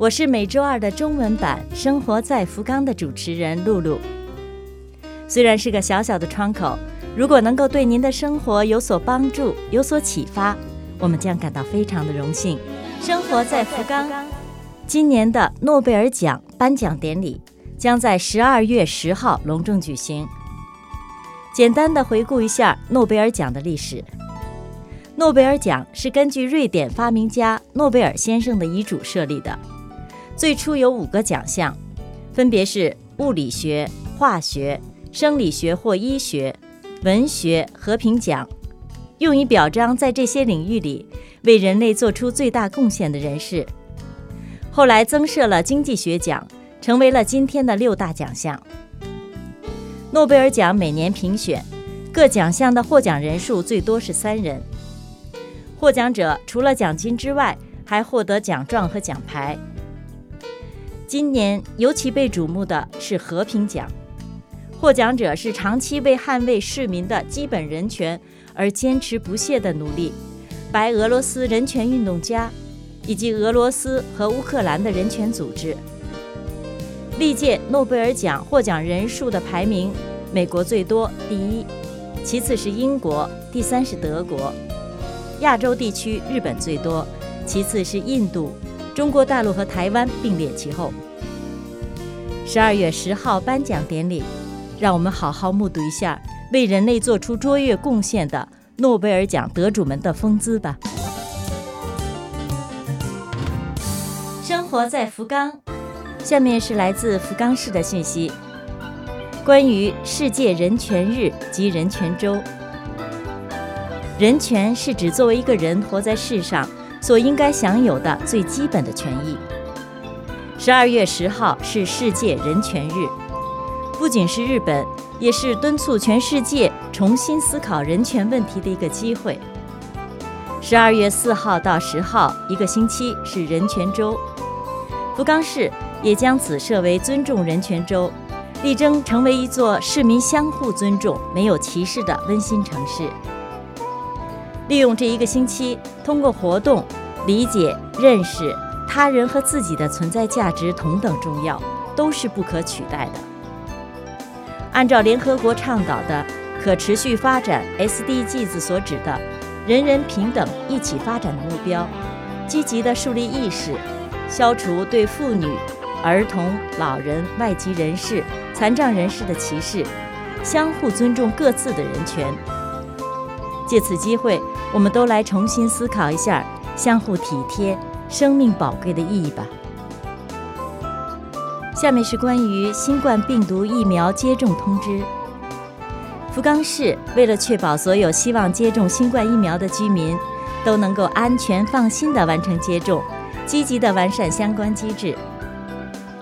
我是每周二的中文版《生活在福冈》的主持人露露。虽然是个小小的窗口，如果能够对您的生活有所帮助、有所启发，我们将感到非常的荣幸。生活在福冈，今年的诺贝尔奖颁奖典礼将在十二月十号隆重举行。简单的回顾一下诺贝尔奖的历史。诺贝尔奖是根据瑞典发明家诺贝尔先生的遗嘱设立的。最初有五个奖项，分别是物理学、化学、生理学或医学、文学、和平奖，用以表彰在这些领域里为人类做出最大贡献的人士。后来增设了经济学奖，成为了今天的六大奖项。诺贝尔奖每年评选，各奖项的获奖人数最多是三人。获奖者除了奖金之外，还获得奖状和奖牌。今年尤其被瞩目的是和平奖，获奖者是长期为捍卫市民的基本人权而坚持不懈的努力，白俄罗斯人权运动家，以及俄罗斯和乌克兰的人权组织。历届诺贝尔奖获奖人数的排名，美国最多，第一，其次是英国，第三是德国，亚洲地区日本最多，其次是印度。中国大陆和台湾并列其后。十二月十号颁奖典礼，让我们好好目睹一下为人类做出卓越贡献的诺贝尔奖得主们的风姿吧。生活在福冈，下面是来自福冈市的信息，关于世界人权日及人权周。人权是指作为一个人活在世上。所应该享有的最基本的权益。十二月十号是世界人权日，不仅是日本，也是敦促全世界重新思考人权问题的一个机会。十二月四号到十号，一个星期是人权周，福冈市也将此设为尊重人权周，力争成为一座市民相互尊重、没有歧视的温馨城市。利用这一个星期，通过活动理解、认识他人和自己的存在价值同等重要，都是不可取代的。按照联合国倡导的可持续发展 SDGs 所指的“人人平等、一起发展”的目标，积极地树立意识，消除对妇女、儿童、老人、外籍人士、残障人士的歧视，相互尊重各自的人权。借此机会，我们都来重新思考一下相互体贴、生命宝贵的意义吧。下面是关于新冠病毒疫苗接种通知。福冈市为了确保所有希望接种新冠疫苗的居民都能够安全放心地完成接种，积极地完善相关机制。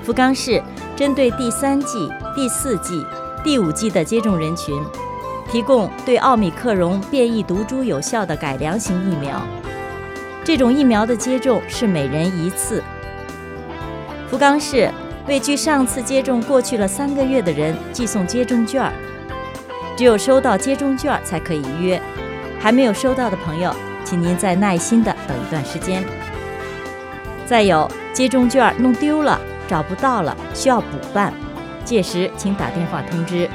福冈市针对第三季、第四季、第五季的接种人群。提供对奥米克戎变异毒株有效的改良型疫苗，这种疫苗的接种是每人一次。福冈市为距上次接种过去了三个月的人寄送接种券，只有收到接种券才可以预约。还没有收到的朋友，请您再耐心的等一段时间。再有，接种券弄丢了、找不到了，需要补办，届时请打电话通知。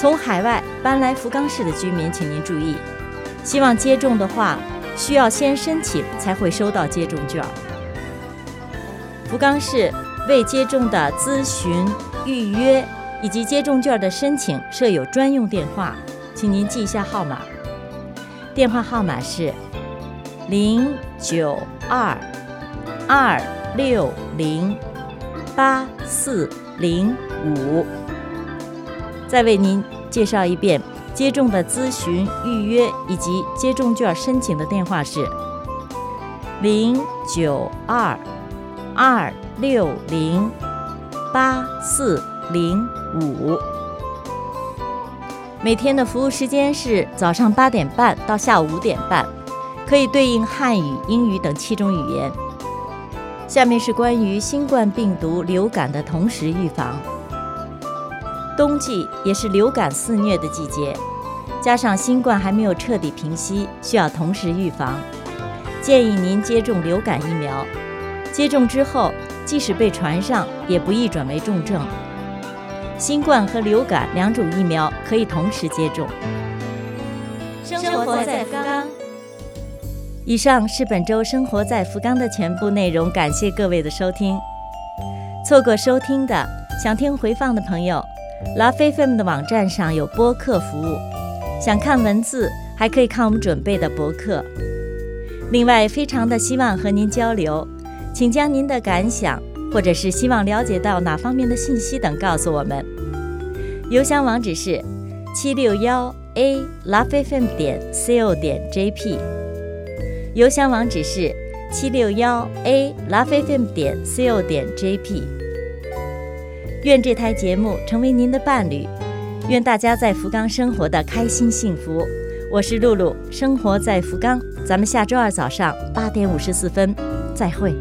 从海外搬来福冈市的居民，请您注意，希望接种的话，需要先申请才会收到接种券。福冈市为接种的咨询、预约以及接种券的申请设有专用电话，请您记一下号码。电话号码是零九二二六零八四零五。再为您介绍一遍，接种的咨询、预约以及接种券申请的电话是零九二二六零八四零五。每天的服务时间是早上八点半到下午五点半，可以对应汉语、英语等七种语言。下面是关于新冠病毒流感的同时预防。冬季也是流感肆虐的季节，加上新冠还没有彻底平息，需要同时预防。建议您接种流感疫苗。接种之后，即使被传上，也不易转为重症。新冠和流感两种疫苗可以同时接种。生活在福冈。以上是本周《生活在福冈》的全部内容，感谢各位的收听。错过收听的，想听回放的朋友，Love FM 的网站上有播客服务，想看文字还可以看我们准备的博客。另外，非常的希望和您交流，请将您的感想或者是希望了解到哪方面的信息等告诉我们。邮箱网址是七六幺 a love fm 点 co 点 jp。邮箱网址是七六幺 a love fm 点 co 点 jp。愿这台节目成为您的伴侣，愿大家在福冈生活的开心幸福。我是露露，生活在福冈，咱们下周二早上八点五十四分再会。